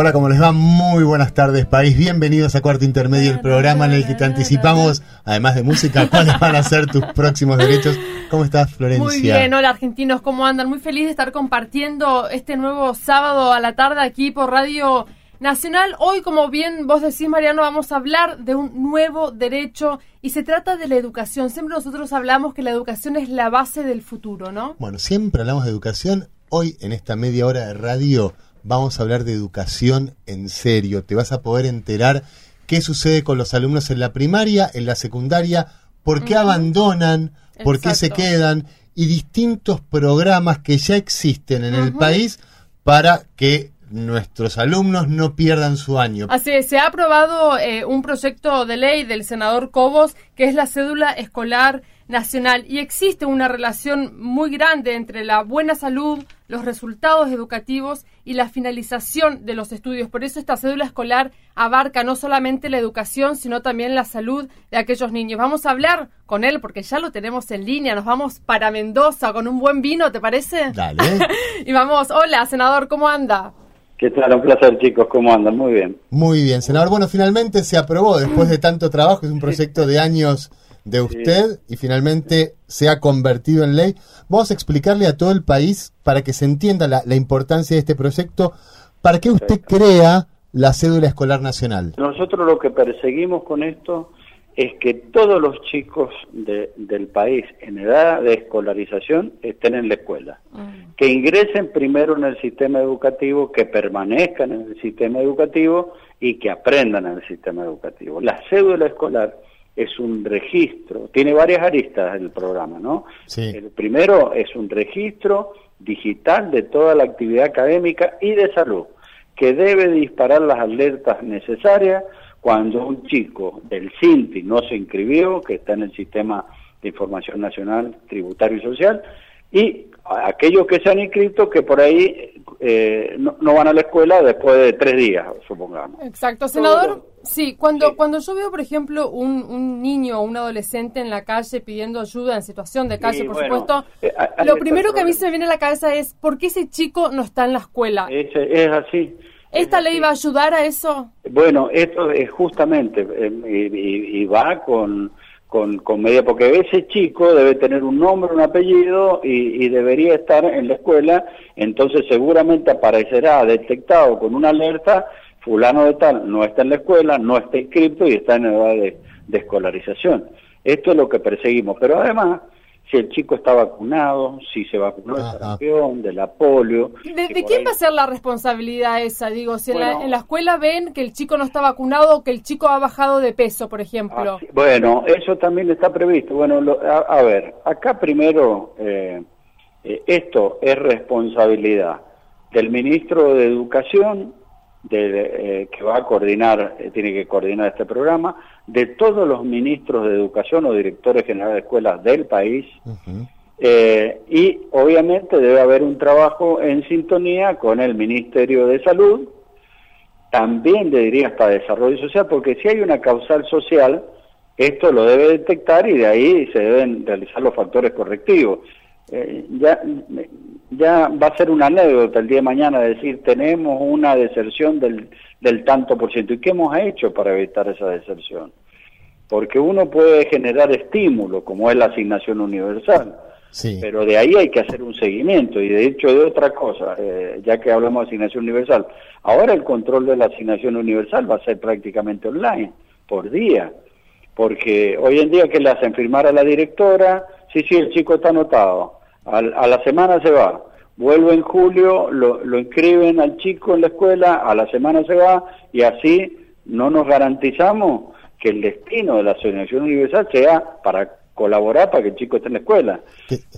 Hola, ¿cómo les va? Muy buenas tardes, país. Bienvenidos a Cuarto Intermedio, el programa en el que te anticipamos, además de música, cuáles van a ser tus próximos derechos. ¿Cómo estás, Florencia? Muy bien, hola argentinos, ¿cómo andan? Muy feliz de estar compartiendo este nuevo sábado a la tarde aquí por Radio Nacional. Hoy, como bien vos decís, Mariano, vamos a hablar de un nuevo derecho y se trata de la educación. Siempre nosotros hablamos que la educación es la base del futuro, ¿no? Bueno, siempre hablamos de educación. Hoy, en esta media hora de radio, vamos a hablar de educación en serio. Te vas a poder enterar qué sucede con los alumnos en la primaria, en la secundaria, por qué abandonan, por qué se quedan y distintos programas que ya existen en el país para que nuestros alumnos no pierdan su año. Así es, se ha aprobado eh, un proyecto de ley del senador Cobos que es la cédula escolar nacional y existe una relación muy grande entre la buena salud, los resultados educativos y la finalización de los estudios. Por eso esta cédula escolar abarca no solamente la educación, sino también la salud de aquellos niños. Vamos a hablar con él porque ya lo tenemos en línea. Nos vamos para Mendoza con un buen vino, ¿te parece? Dale. y vamos, hola, senador, ¿cómo anda? ¿Qué tal? Un placer, chicos. ¿Cómo andan? Muy bien. Muy bien, senador. Bueno, finalmente se aprobó después de tanto trabajo. Es un proyecto de años de usted y finalmente se ha convertido en ley. Vamos a explicarle a todo el país para que se entienda la, importancia de este proyecto. ¿Para qué usted crea la cédula escolar nacional? Nosotros lo que perseguimos con esto es que todos los chicos del país en edad de escolarización estén en la escuela, mm. que ingresen primero en el sistema educativo, que permanezcan en el sistema educativo y que aprendan en el sistema educativo. La cédula escolar es un registro, tiene varias aristas el programa, ¿no? El primero es un registro digital de toda la actividad académica y de salud, que debe disparar las alertas necesarias cuando un chico del CINTI no se inscribió, que está en el Sistema de Información Nacional Tributario y Social, y aquellos que se han inscrito que por ahí eh, no, van a la escuela después de tres días, supongamos. Exacto, senador. Sí, cuando, cuando yo veo, por ejemplo, un, un niño o un adolescente en la calle pidiendo ayuda en situación de calle, por supuesto, eh, lo primero que a mí se me viene a la cabeza es ¿por qué ese chico no está en la escuela? Es, es así. ¿Esta ley va a ayudar a eso? Bueno, esto es justamente, eh, y, va con, con, con media, porque ese chico debe tener un nombre, un apellido y, y, debería estar en la escuela, entonces seguramente aparecerá detectado con una alerta fulano de tal no está en la escuela, no está inscrito y está en edad de, escolarización. Esto es lo que perseguimos, pero además si el chico está vacunado, si se vacunó de sarampión, de la polio. ¿De, quién va a ser la responsabilidad esa? Digo, si en, la, escuela ven que el chico no está vacunado o que el chico ha bajado de peso, por ejemplo. bueno, eso también está previsto. Bueno, a, ver, acá primero, eh, eh, esto es responsabilidad del ministro de Educación de, eh, que va a coordinar, eh, tiene que coordinar este programa, de todos los ministros de educación o directores generales de escuelas del país. Eh, y obviamente debe haber un trabajo en sintonía con el Ministerio de Salud, también le diría hasta Desarrollo Social, porque si hay una causal social, esto lo debe detectar y de ahí se deben realizar los factores correctivos. ya ya va a ser una anécdota el día de mañana decir tenemos una deserción del, del tanto por ciento. ¿Y qué hemos hecho para evitar esa deserción? Porque uno puede generar estímulo, como es la asignación universal, sí. pero de ahí hay que hacer un seguimiento. Y de hecho, de otra cosa, eh, ya que hablamos de asignación universal, ahora el control de la asignación universal va a ser prácticamente online, por día. Porque hoy en día que le hacen firmar a la directora, sí, sí, el chico está anotado a la semana se va, vuelve en julio, lo, lo inscriben al chico en la escuela, a la semana se va y así no nos garantizamos que el destino de la Asociación Universal sea para colaborar para que el chico esté en la escuela.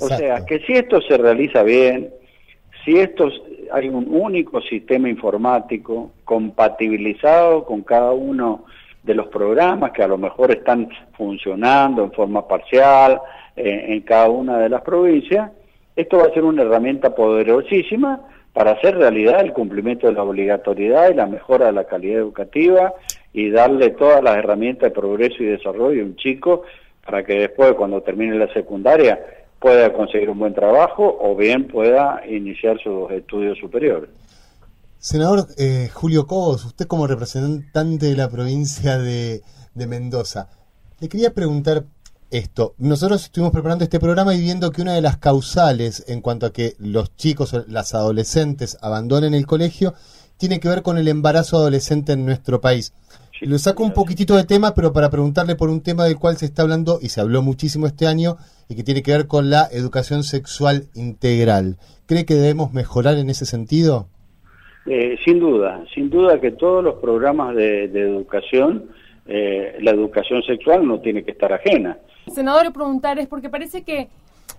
O sea, que si esto se realiza bien, si esto hay un único sistema informático compatibilizado con cada uno de los programas que a lo mejor están funcionando en forma parcial eh, en cada una de las provincias, esto va a ser una herramienta poderosísima para hacer realidad el cumplimiento de la obligatoriedad y la mejora de la calidad educativa y darle todas las herramientas de progreso y desarrollo a un chico para que después, cuando termine la secundaria, pueda conseguir un buen trabajo o bien pueda iniciar sus estudios superiores. Senador eh, Julio Cobos, usted como representante de la provincia de, de Mendoza, le quería preguntar esto. Nosotros estuvimos preparando este programa y viendo que una de las causales en cuanto a que los chicos, las adolescentes abandonen el colegio, tiene que ver con el embarazo adolescente en nuestro país. Lo saco un poquitito de tema, pero para preguntarle por un tema del cual se está hablando y se habló muchísimo este año y que tiene que ver con la educación sexual integral. ¿Cree que debemos mejorar en ese sentido? Eh, sin duda, sin duda que todos los programas de, educación, eh, la educación sexual no tiene que estar ajena. Senador, preguntar es porque parece que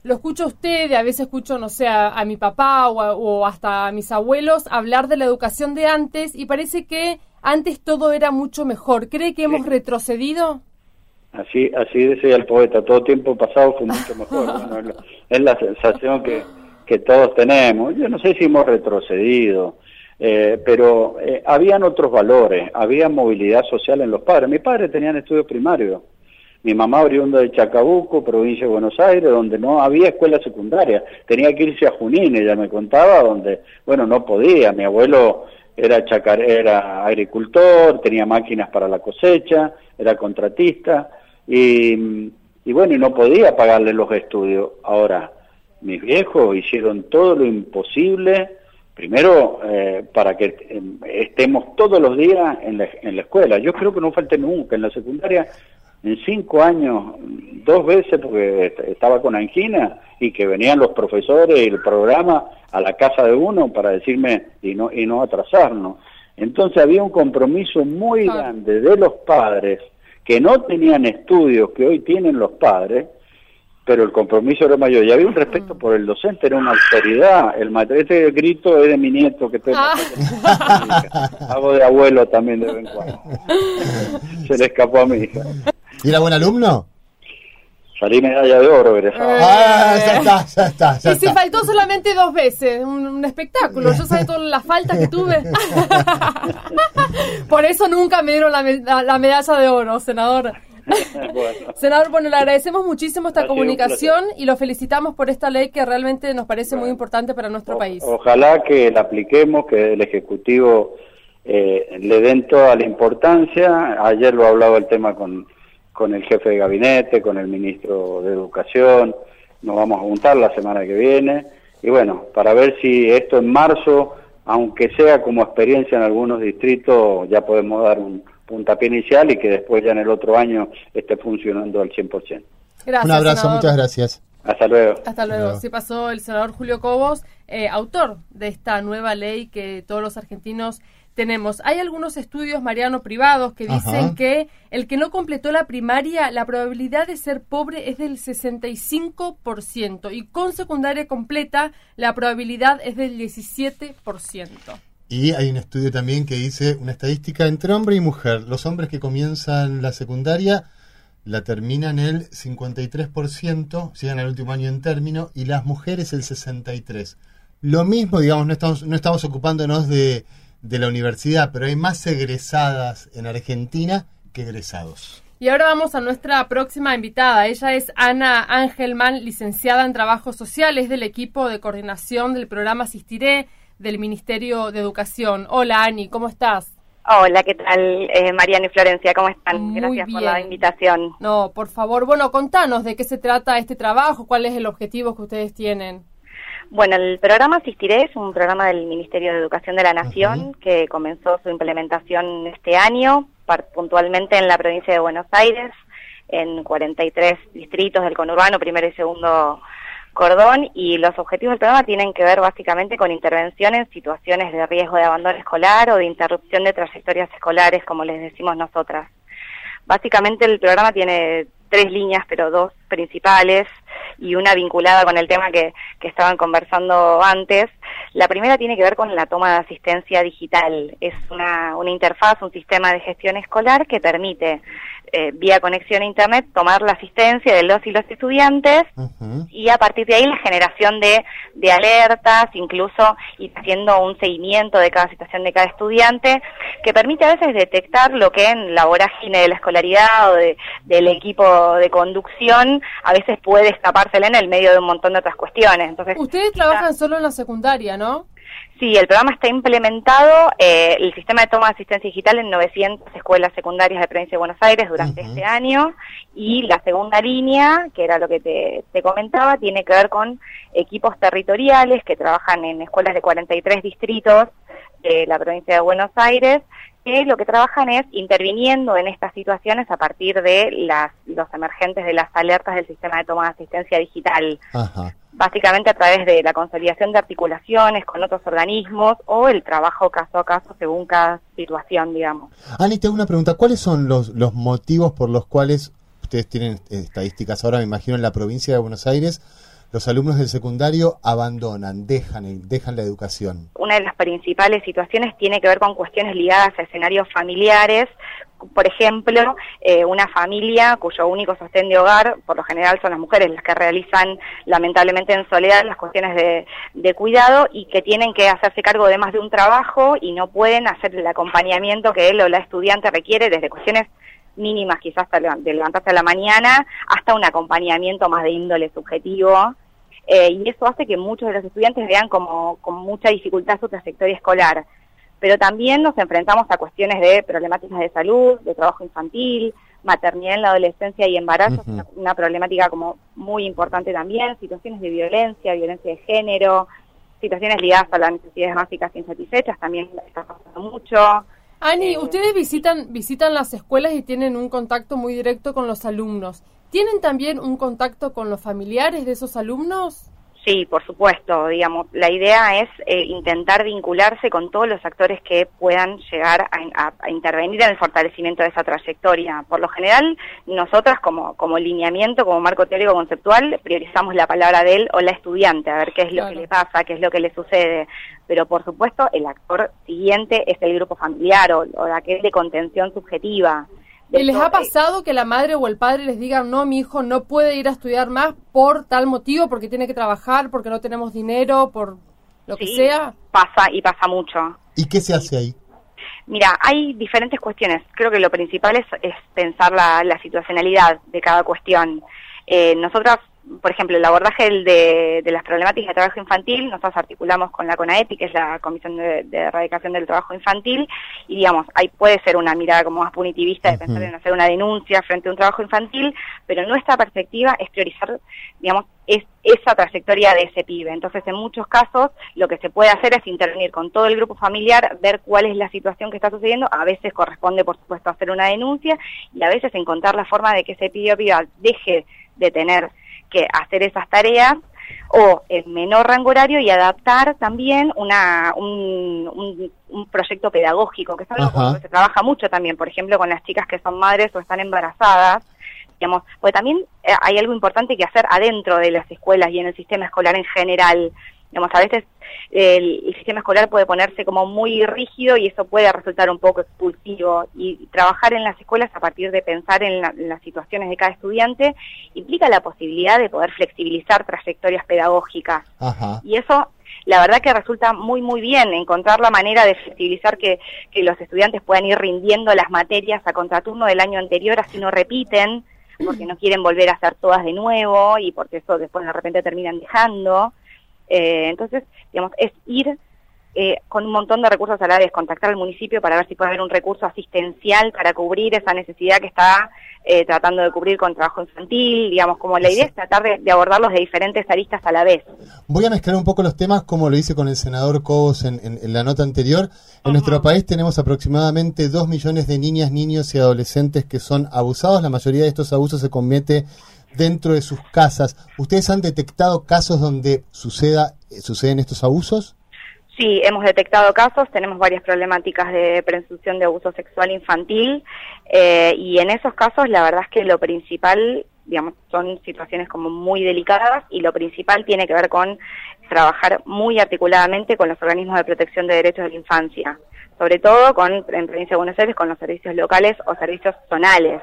lo escucho a usted, a veces escucho, no sé, a, mi papá o, o, hasta a mis abuelos hablar de la educación de antes y parece que antes todo era mucho mejor. ¿Cree que hemos retrocedido? Así, así decía el poeta, todo tiempo pasado fue mucho mejor. es, la, sensación que, que todos tenemos. Yo no sé si hemos retrocedido, eh, pero eh, habían otros valores, había movilidad social en los padres. Mis padres tenían estudios primarios. Mi mamá oriunda de Chacabuco, provincia de Buenos Aires, donde no había escuela secundaria. Tenía que irse a Junín, ella me contaba, donde, bueno, no podía. Mi abuelo era, chacar, era agricultor, tenía máquinas para la cosecha, era contratista y, y bueno, y no podía pagarle los estudios. Ahora, mis viejos hicieron todo lo imposible, primero eh, para que em, estemos todos los días en la, en la escuela. Yo creo que no falte nunca. En la secundaria en cinco años, dos veces porque estaba con angina y que venían los profesores y el programa a la casa de uno para decirme y no, y no atrasarnos. Entonces había un compromiso muy grande de los padres que no tenían estudios que hoy tienen los padres, pero el compromiso era mayor. Y había un respeto por el docente, era una autoridad. El maestro, este grito es de mi nieto que estoy ah. Hago de abuelo también de vez en cuando. Se le escapó a mi hija. ¿Y era buen alumno? Salí medalla de oro, egresado. Ah, ya está, ya está. Ya y si faltó solamente dos veces, un, espectáculo. Yo sabía todas las faltas que tuve. Por eso nunca me dieron la, la medalla de oro, senador. Senador, bueno, le agradecemos muchísimo esta comunicación y lo felicitamos por esta ley que realmente nos parece muy importante para nuestro país. Ojalá que la apliquemos, que el Ejecutivo eh, le den toda la importancia. Ayer lo ha hablado el tema con con el jefe de gabinete, con el ministro de Educación, nos vamos a juntar la semana que viene y bueno, para ver si esto en marzo, aunque sea como experiencia en algunos distritos, ya podemos dar un puntapié inicial y que después ya en el otro año esté funcionando al 100%. Gracias, un abrazo, muchas gracias. Hasta luego. Hasta luego. Sí pasó el senador Julio Cobos, eh, autor de esta nueva ley que todos los argentinos tenemos. Hay algunos estudios, Mariano, privados que dicen que el que no completó la primaria, la probabilidad de ser pobre es del 65% y con secundaria completa la probabilidad es del 17%. Y hay un estudio también que dice una estadística entre hombre y mujer. Los hombres que comienzan la secundaria la terminan el 53%, llegan al último año en término, y las mujeres el 63%. Lo mismo, digamos, no estamos, no estamos ocupándonos de de la universidad, pero hay más egresadas en Argentina que egresados. Y ahora vamos a nuestra próxima invitada. Ella es Ana Angelman, licenciada en Trabajo Social, es del equipo de coordinación del programa Asistiré del Ministerio de Educación. Hola Ani, ¿cómo estás? Hola, ¿qué tal? Eh, Mariana y Florencia, ¿cómo están? Gracias por la invitación. No, por favor, bueno, contanos de qué se trata este trabajo, cuál es el objetivo que ustedes tienen. Bueno, el programa Asistiré es un programa del Ministerio de Educación de la Nación que comenzó su implementación este año, puntualmente en la provincia de Buenos Aires, en 43 distritos del conurbano, primero y segundo cordón, y los objetivos del programa tienen que ver básicamente con intervención en situaciones de riesgo de abandono escolar o de interrupción de trayectorias escolares, como les decimos nosotras. Básicamente el programa tiene tres líneas, pero dos principales y una vinculada con el tema que, que estaban conversando antes. La primera tiene que ver con la toma de asistencia digital. Es una, una interfaz, un sistema de gestión escolar que permite eh, vía conexión a Internet, tomar la asistencia de los y los estudiantes y a partir de ahí la generación de, de alertas, incluso ir haciendo un seguimiento de cada situación de cada estudiante, que permite a veces detectar lo que en la vorágine de la escolaridad o de, del equipo de conducción a veces puede escapársele en el medio de un montón de otras cuestiones. Entonces, Ustedes trabajan solo en la secundaria, ¿no? Sí, el programa está implementado, eh, el sistema de toma de asistencia digital en 900 escuelas secundarias de la provincia de Buenos Aires durante este año y la segunda línea, que era lo que te, te, comentaba, tiene que ver con equipos territoriales que trabajan en escuelas de 43 distritos de la provincia de Buenos Aires, que lo que trabajan es interviniendo en estas situaciones a partir de las, los emergentes de las alertas del sistema de toma de asistencia digital. Ajá básicamente a través de la consolidación de articulaciones con otros organismos o el trabajo caso a caso según cada situación, digamos. Ani, te hago una pregunta. ¿Cuáles son los, los motivos por los cuales ustedes tienen estadísticas ahora, me imagino, en la provincia de Buenos Aires? Los alumnos del secundario abandonan, dejan, dejan la educación. Una de las principales situaciones tiene que ver con cuestiones ligadas a escenarios familiares, por ejemplo, eh, una familia cuyo único sostén de hogar, por lo general son las mujeres las que realizan lamentablemente en soledad las cuestiones de, de, cuidado y que tienen que hacerse cargo de más de un trabajo y no pueden hacer el acompañamiento que él o la estudiante requiere desde cuestiones mínimas quizás de levantarse a la mañana hasta un acompañamiento más de índole subjetivo. Eh, y eso hace que muchos de los estudiantes vean como con mucha dificultad su trayectoria escolar pero también nos enfrentamos a cuestiones de problemáticas de salud, de trabajo infantil, maternidad en la adolescencia y embarazo, una, problemática como muy importante también, situaciones de violencia, violencia de género, situaciones ligadas a las necesidades básicas insatisfechas, también está pasando mucho. Ani, eh, ustedes visitan, visitan las escuelas y tienen un contacto muy directo con los alumnos. ¿Tienen también un contacto con los familiares de esos alumnos? Sí, por supuesto, digamos, la idea es eh, intentar vincularse con todos los actores que puedan llegar a, intervenir en el fortalecimiento de esa trayectoria. Por lo general, nosotras como, como lineamiento, como marco teórico conceptual, priorizamos la palabra de él o la estudiante, a ver qué es lo que le pasa, qué es lo que le sucede. Pero por supuesto, el actor siguiente es el grupo familiar o, o aquel de contención subjetiva. ¿Y les ha pasado que la madre o el padre les digan, no, mi hijo no puede ir a estudiar más por tal motivo, porque tiene que trabajar, porque no tenemos dinero, por lo que sea? Pasa y pasa mucho. ¿Y qué se hace ahí? Mira, hay diferentes cuestiones. Creo que lo principal es, es pensar la, la, situacionalidad de cada cuestión. Eh, nosotras por ejemplo, el abordaje de, de, las problemáticas de trabajo infantil, nosotros articulamos con la CONAEPI, que es la Comisión de, Erradicación del Trabajo Infantil, y digamos, ahí puede ser una mirada como más punitivista de pensar en hacer una denuncia frente a un trabajo infantil, pero nuestra perspectiva es priorizar, digamos, es, esa trayectoria de ese pibe. Entonces, en muchos casos, lo que se puede hacer es intervenir con todo el grupo familiar, ver cuál es la situación que está sucediendo, a veces corresponde, por supuesto, hacer una denuncia, y a veces encontrar la forma de que ese pibe o piba deje de tener que hacer esas tareas o en menor rango horario y adaptar también una, un, un, proyecto pedagógico, que es algo que se trabaja mucho también, por ejemplo, con las chicas que son madres o están embarazadas, digamos, porque también eh, hay algo importante que hacer adentro de las escuelas y en el sistema escolar en general, Digamos, a veces el, sistema escolar puede ponerse como muy rígido y eso puede resultar un poco expulsivo. Y trabajar en las escuelas a partir de pensar en, las situaciones de cada estudiante implica la posibilidad de poder flexibilizar trayectorias pedagógicas. Y eso la verdad que resulta muy muy bien encontrar la manera de flexibilizar que, que los estudiantes puedan ir rindiendo las materias a contraturno del año anterior, así no repiten, porque no quieren volver a hacer todas de nuevo y porque eso después de repente terminan dejando. Eh, entonces, digamos, es ir eh, con un montón de recursos a la vez, contactar al municipio para ver si puede haber un recurso asistencial para cubrir esa necesidad que está eh, tratando de cubrir con trabajo infantil, digamos, como la idea es tratar de, abordarlos de diferentes aristas a la vez. Voy a mezclar un poco los temas como lo hice con el senador Cobos en, la nota anterior. En nuestro país tenemos aproximadamente dos millones de niñas, niños y adolescentes que son abusados. La mayoría de estos abusos se comete dentro de sus casas. ¿Ustedes han detectado casos donde suceda, suceden estos abusos? Sí, hemos detectado casos, tenemos varias problemáticas de presunción de abuso sexual infantil eh, y en esos casos la verdad es que lo principal digamos, son situaciones como muy delicadas y lo principal tiene que ver con trabajar muy articuladamente con los organismos de protección de derechos de la infancia, sobre todo con, en Provincia de Buenos Aires, con los servicios locales o servicios zonales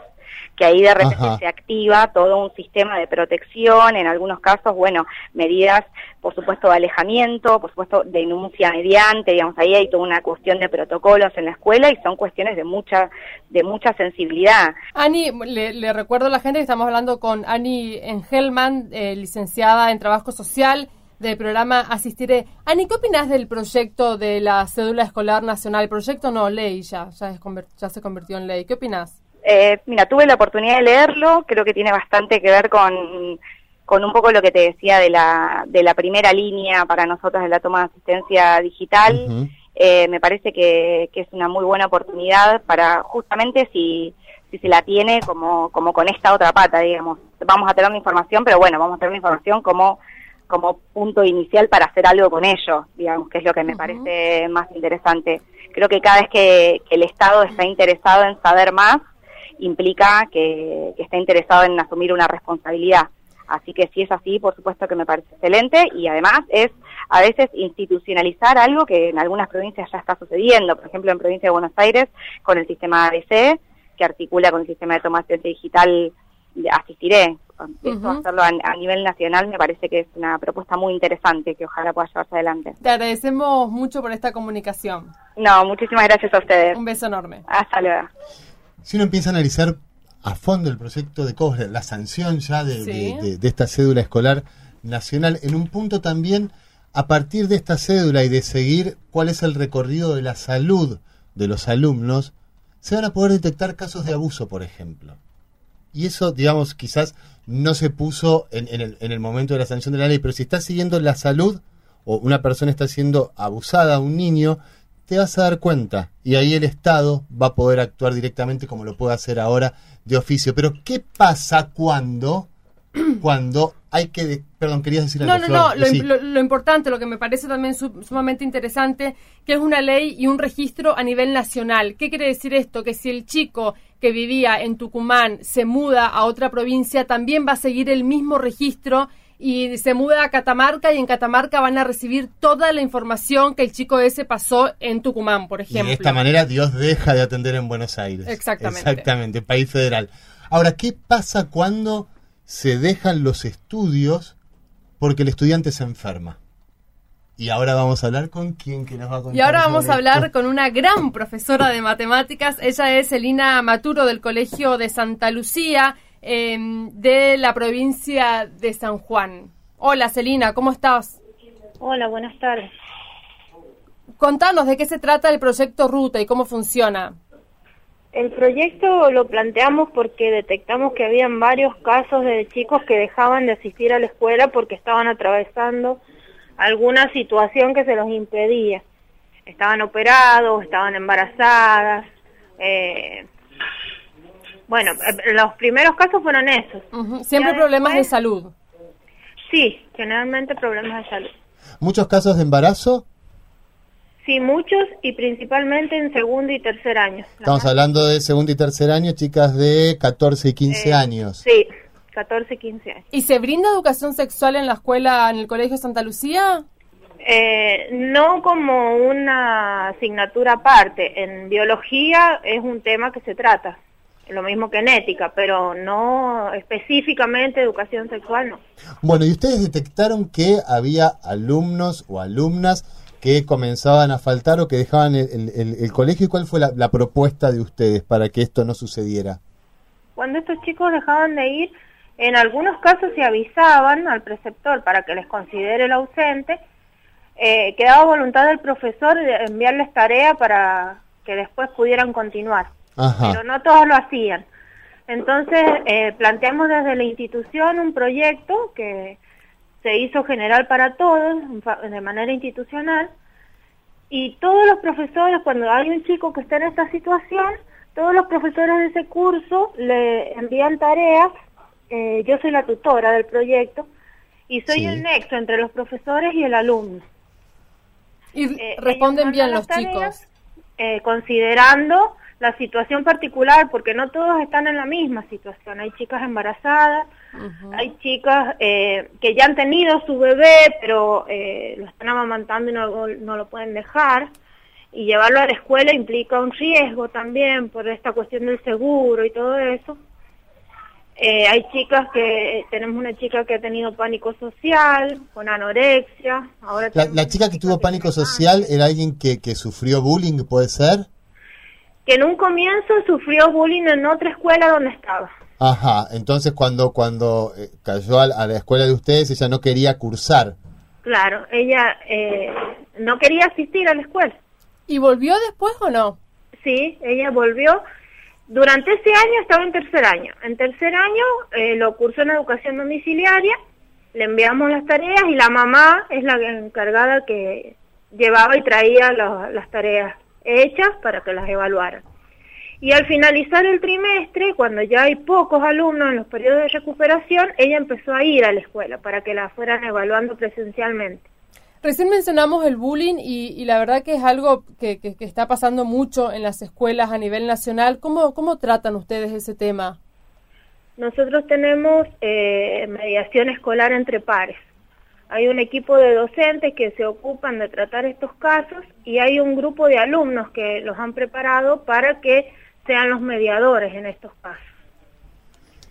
que ahí de repente se activa todo un sistema de protección, en algunos casos, bueno, medidas, por supuesto, de alejamiento, por supuesto, denuncia mediante, digamos, ahí hay toda una cuestión de protocolos en la escuela y son cuestiones de mucha, de mucha sensibilidad. Ani, le, recuerdo a la gente que estamos hablando con Ani Engelman, eh, licenciada en Trabajo Social, del programa Asistiré. Ani, ¿qué opinas del proyecto de la cédula escolar nacional? Proyecto no, ley ya, ya, ya se convirtió en ley. ¿Qué opinas? Eh, mira, tuve la oportunidad de leerlo, creo que tiene bastante que ver con, con un poco lo que te decía de la, de la primera línea para nosotros de la toma de asistencia digital. eh, me parece que, que, es una muy buena oportunidad para justamente si, si se la tiene como, como con esta otra pata, digamos. Vamos a tener la información, pero bueno, vamos a tener la información como como punto inicial para hacer algo con ello, digamos, que es lo que me parece más interesante. Creo que cada vez que, que el Estado está interesado en saber más, implica que, está interesado en asumir una responsabilidad. Así que si es así, por supuesto que me parece excelente y además es a veces institucionalizar algo que en algunas provincias ya está sucediendo. Por ejemplo, en provincia de Buenos Aires con el sistema ABC, que articula con el sistema de tomación digital Asistiré. Hacerlo a, nivel nacional me parece que es una propuesta muy interesante que ojalá pueda llevarse adelante. Te agradecemos mucho por esta comunicación. No, muchísimas gracias a ustedes. Un beso enorme. Hasta luego. Si uno empieza a analizar a fondo el proyecto de COBRE, la sanción ya de, esta cédula escolar nacional, en un punto también, a partir de esta cédula y de seguir cuál es el recorrido de la salud de los alumnos, se van a poder detectar casos de abuso, por ejemplo. Y eso, digamos, quizás no se puso en, el, en el momento de la sanción de la ley, pero si está siguiendo la salud o una persona está siendo abusada, un niño, te vas a dar cuenta y ahí el Estado va a poder actuar directamente como lo puede hacer ahora de oficio. Pero ¿qué pasa cuando, cuando hay que... perdón, querías decir algo. No, no, no, lo, importante, lo que me parece también sumamente interesante, que es una ley y un registro a nivel nacional. ¿Qué quiere decir esto? Que si el chico que vivía en Tucumán se muda a otra provincia, también va a seguir el mismo registro y se muda a Catamarca y en Catamarca van a recibir toda la información que el chico ese pasó en Tucumán, por ejemplo. Y de esta manera Dios deja de atender en Buenos Aires. Exactamente. Exactamente, país federal. Ahora, ¿qué pasa cuando se dejan los estudios porque el estudiante se enferma? Y ahora vamos a hablar con quién que nos va a contar. Y ahora vamos a hablar con una gran profesora de matemáticas. Ella es Elina Maturo del Colegio de Santa Lucía Em, de la provincia de San Juan. Hola Celina, ¿cómo estás? Hola, buenas tardes. Contanos de qué se trata el proyecto Ruta y cómo funciona. El proyecto lo planteamos porque detectamos que habían varios casos de chicos que dejaban de asistir a la escuela porque estaban atravesando alguna situación que se los impedía. Estaban operados, estaban embarazadas, eh, bueno, eh, los primeros casos fueron esos. Siempre problemas de salud. Sí, generalmente problemas de salud. ¿Muchos casos de embarazo? Sí, muchos y principalmente en segundo y tercer año. Estamos hablando de segundo y tercer año, chicas de 14 y 15 eh, años. Sí, 14 y 15 años. ¿Y se brinda educación sexual en la escuela, en el Colegio Santa Lucía? Eh, no como una asignatura aparte. En biología es un tema que se trata lo mismo que en ética, pero no específicamente educación sexual, no. Bueno, ¿y ustedes detectaron que había alumnos o alumnas que comenzaban a faltar o que dejaban el, colegio? ¿Y cuál fue la, propuesta de ustedes para que esto no sucediera? Cuando estos chicos dejaban de ir, en algunos casos se avisaban al preceptor para que les considere el ausente, eh, quedaba voluntad del profesor de enviarles tarea para que después pudieran continuar pero no todos lo hacían. Entonces, eh, planteamos desde la institución un proyecto que se hizo general para todos, de manera institucional, y todos los profesores, cuando hay un chico que está en esta situación, todos los profesores de ese curso le envían tareas, eh, yo soy la tutora del proyecto, y soy el nexo entre los profesores y el alumno. Y eh, responden bien los chicos. considerando la situación particular, porque no todos están en la misma situación. Hay chicas embarazadas, hay chicas eh, que ya han tenido su bebé, pero eh, lo están amamantando y no, no lo pueden dejar. Y llevarlo a la escuela implica un riesgo también por esta cuestión del seguro y todo eso. Eh, hay chicas que, tenemos una chica que ha tenido pánico social, con anorexia. Ahora la, la chica que tuvo pánico social era alguien que, que sufrió bullying, ¿puede ser? Que en un comienzo sufrió bullying en otra escuela donde estaba. Ajá, entonces cuando cuando eh, cayó a, a, la escuela de ustedes ella no quería cursar. Claro, ella eh, no quería asistir a la escuela. ¿Y volvió después o no? Sí, ella volvió durante ese año estaba en tercer año. En tercer año eh, lo cursó en educación domiciliaria, le enviamos las tareas y la mamá es la encargada que llevaba y traía las tareas hechas para que las evaluaran. Y al finalizar el trimestre, cuando ya hay pocos alumnos en los periodos de recuperación, ella empezó a ir a la escuela para que la fueran evaluando presencialmente. Recién mencionamos el bullying y, y, la verdad que es algo que, que, que, está pasando mucho en las escuelas a nivel nacional. ¿Cómo, cómo tratan ustedes ese tema? Nosotros tenemos eh, mediación escolar entre pares. Hay un equipo de docentes que se ocupan de tratar estos casos y hay un grupo de alumnos que los han preparado para que sean los mediadores en estos casos.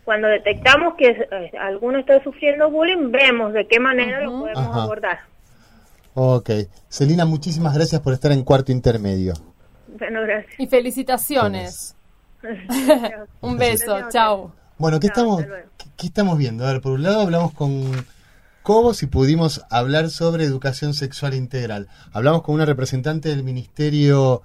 Cuando detectamos que eh, alguno está sufriendo bullying, vemos de qué manera uh -huh. lo podemos Ajá. abordar. Ok. Celina, muchísimas gracias por estar en cuarto intermedio. Bueno, gracias. Y felicitaciones. Un beso, chao. Bueno, ¿qué, estamos, ¿qué, estamos viendo? A ver, por un lado hablamos con Cobos y pudimos hablar sobre educación sexual integral. Hablamos con una representante del Ministerio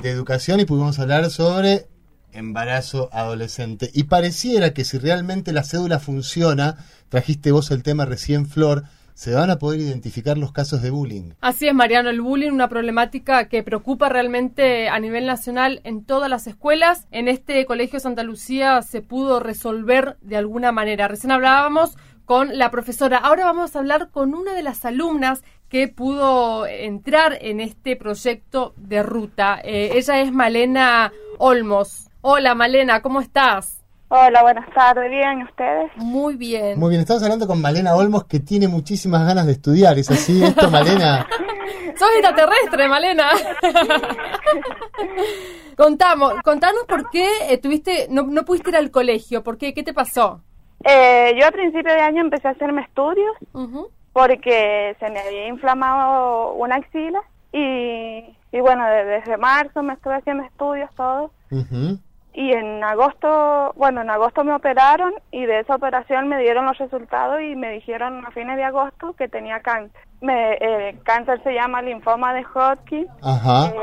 de Educación y pudimos hablar sobre embarazo adolescente. Y pareciera que si realmente la cédula funciona, trajiste vos el tema recién, Flor, se van a poder identificar los casos de bullying. Así es, Mariano, el bullying, una problemática que preocupa realmente a nivel nacional en todas las escuelas. En este Colegio Santa Lucía se pudo resolver de alguna manera. Recién hablábamos con la profesora. Ahora vamos a hablar con una de las alumnas que pudo entrar en este proyecto de ruta. Eh, ella es Malena Olmos. Hola, Malena, ¿cómo estás? Hola, buenas tardes. ¿Bien ustedes? Muy bien. Muy bien. Estamos hablando con Malena Olmos, que tiene muchísimas ganas de estudiar. ¿Es así esto, Malena? Sos extraterrestre, Malena. Contamos, contanos por qué eh, tuviste, no, no pudiste ir al colegio. ¿Por qué? ¿Qué te pasó? Eh, yo a principio de año empecé a hacerme estudios uh -huh. porque se me había inflamado una axila y, y bueno, desde marzo me estuve haciendo estudios todo. Uh -huh y en agosto, bueno, en agosto me operaron y de esa operación me dieron los resultados y me dijeron a fines de agosto que tenía cáncer. Me, eh, cáncer se llama linfoma de Hodgkin,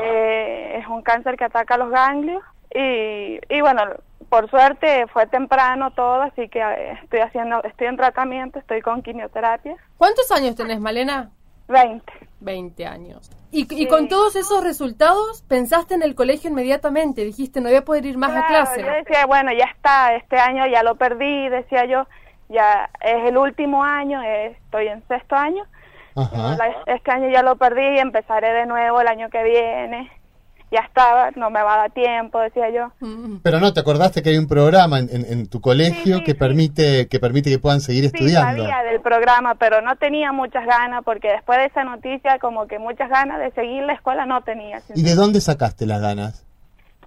eh, es un cáncer que ataca los ganglios y, y bueno, por suerte fue temprano todo, así que eh, estoy haciendo, estoy en tratamiento, estoy con quimioterapia. ¿Cuántos años tenés, Malena? 20. 20 años. Y, y, con todos esos resultados, pensaste en el colegio inmediatamente, dijiste, no voy a poder ir más claro, a clase. Yo decía, bueno, ya está, este año ya lo perdí, decía yo, ya es el último año, estoy en sexto año, Ajá. este año ya lo perdí y empezaré de nuevo el año que viene ya estaba, no me va a dar tiempo, decía yo. Pero no, ¿te acordaste que hay un programa en, en, en tu colegio sí, sí, que sí. permite que permite que puedan seguir estudiando? Sí, sabía del programa, pero no tenía muchas ganas porque después de esa noticia como que muchas ganas de seguir la escuela no tenía. ¿Y de dónde sacaste las ganas?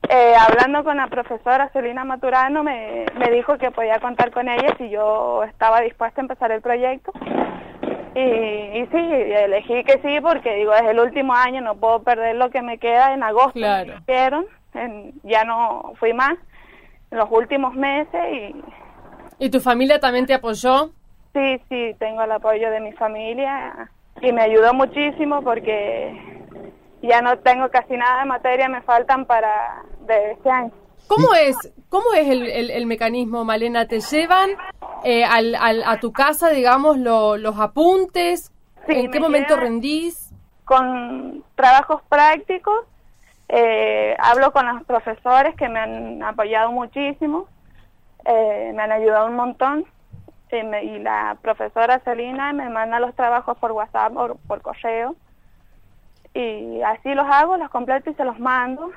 Eh, hablando con la profesora Celina Maturano me, me dijo que podía contar con ella si yo estaba dispuesta a empezar el proyecto. Y, y, sí, elegí que sí porque digo, es el último año, no puedo perder lo que me queda en agosto. Claro. Me hicieron, en, ya no fui más en los últimos meses y... ¿Y tu familia también te apoyó? Sí, sí, tengo el apoyo de mi familia y me ayudó muchísimo porque ya no tengo casi nada de materia, me faltan para de este año. ¿Cómo es, cómo es el, el, el mecanismo, Malena? ¿Te llevan eh, al, al, a tu casa, digamos, lo, los apuntes? Sí, ¿En qué momento rendís? Con trabajos prácticos. Eh, hablo con los profesores que me han apoyado muchísimo. Eh, me han ayudado un montón. Y, me, y, la profesora Celina me manda los trabajos por WhatsApp o por correo. Y así los hago, los completo y se los mando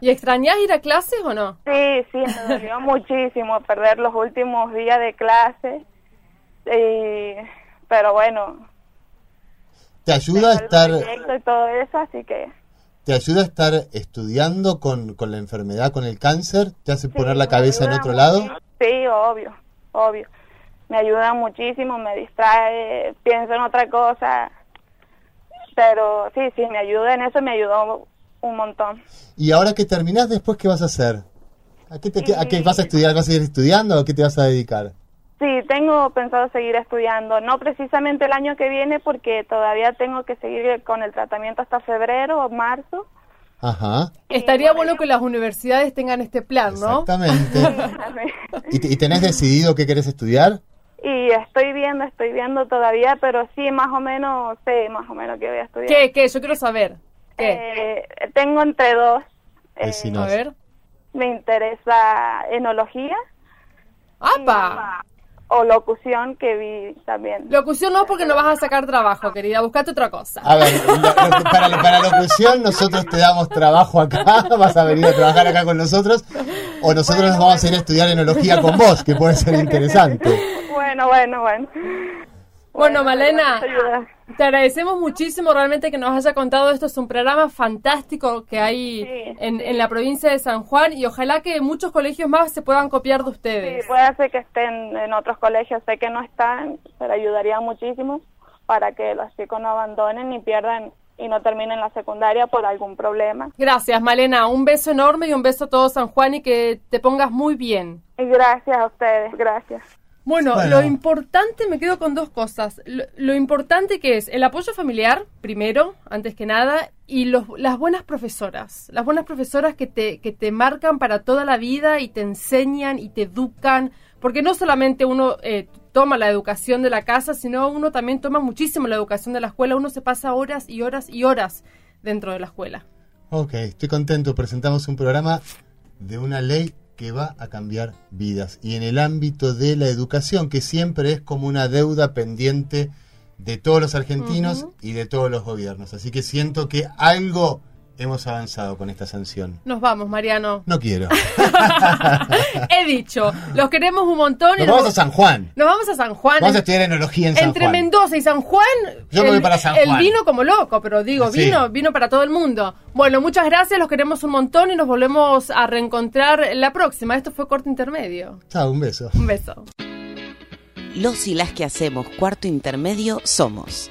¿Y extrañás ir a clases o no? Sí, sí, me dolió muchísimo perder los últimos días de clase. Y, pero bueno. ¿Te ayuda a estar... Y todo eso, así que... ¿Te ayuda a estar estudiando con, con la enfermedad, con el cáncer? ¿Te hace poner la cabeza en otro lado? Sí, obvio, obvio. Me ayuda muchísimo, me distrae, pienso en otra cosa. Pero sí, sí, me ayuda en eso, me ayudó un montón. ¿Y ahora que terminás, después qué vas a hacer? ¿A qué, te, ¿A qué vas a estudiar? ¿Vas a seguir estudiando o a qué te vas a dedicar? Sí, tengo pensado seguir estudiando, no precisamente el año que viene porque todavía tengo que seguir con el tratamiento hasta febrero o marzo. Ajá. Estaría bueno que las universidades tengan este plan, ¿no? Exactamente. ¿Y, ¿Y tenés decidido qué querés estudiar? Y estoy viendo, estoy viendo todavía, pero sí, más o menos, sé más o menos qué voy a estudiar. ¿Qué? ¿Qué? Yo quiero saber. ¿Qué? Eh, tengo entre dos. Eh, a ver. Me interesa enología. ¡Apa! o locución que vi también. Locución no porque no vas a sacar trabajo, querida, buscate otra cosa. A ver, para, para locución nosotros te damos trabajo acá, vas a venir a trabajar acá con nosotros, o nosotros nos vamos a ir a estudiar enología con vos, que puede ser interesante. Bueno, bueno, bueno. Bueno, Malena, te agradecemos muchísimo realmente que nos haya contado esto. Es un programa fantástico que hay en, en, la provincia de San Juan y ojalá que muchos colegios más se puedan copiar de ustedes. Sí, puede ser que estén en otros colegios. Sé que no están, pero ayudaría muchísimo para que los chicos no abandonen ni pierdan y no terminen la secundaria por algún problema. Gracias, Malena. Un beso enorme y un beso a todo San Juan y que te pongas muy bien. Y gracias a ustedes, gracias. Bueno, lo importante, me quedo con dos cosas. Lo, importante que es el apoyo familiar, primero, antes que nada, y los, las buenas profesoras. Las buenas profesoras que te, que te marcan para toda la vida y te enseñan y te educan. Porque no solamente uno eh, toma la educación de la casa, sino uno también toma muchísimo la educación de la escuela. Uno se pasa horas y horas y horas dentro de la escuela. Ok, estoy contento. Presentamos un programa de una ley que va a cambiar vidas y en el ámbito de la educación, que siempre es como una deuda pendiente de todos los argentinos y de todos los gobiernos. Así que siento que algo hemos avanzado con esta sanción. Nos vamos, Mariano. No quiero. He dicho, los queremos un montón. Nos vamos a San Juan. Nos vamos a San Juan. Vamos a estudiar enología en San Juan. Entre Mendoza y San Juan. Yo me voy para San Juan. El vino como loco, pero digo, vino, vino para todo el mundo. Bueno, muchas gracias, los queremos un montón y nos volvemos a reencontrar la próxima. Esto fue Corte Intermedio. Chao, un beso. Un beso. Los y las que hacemos Cuarto Intermedio somos.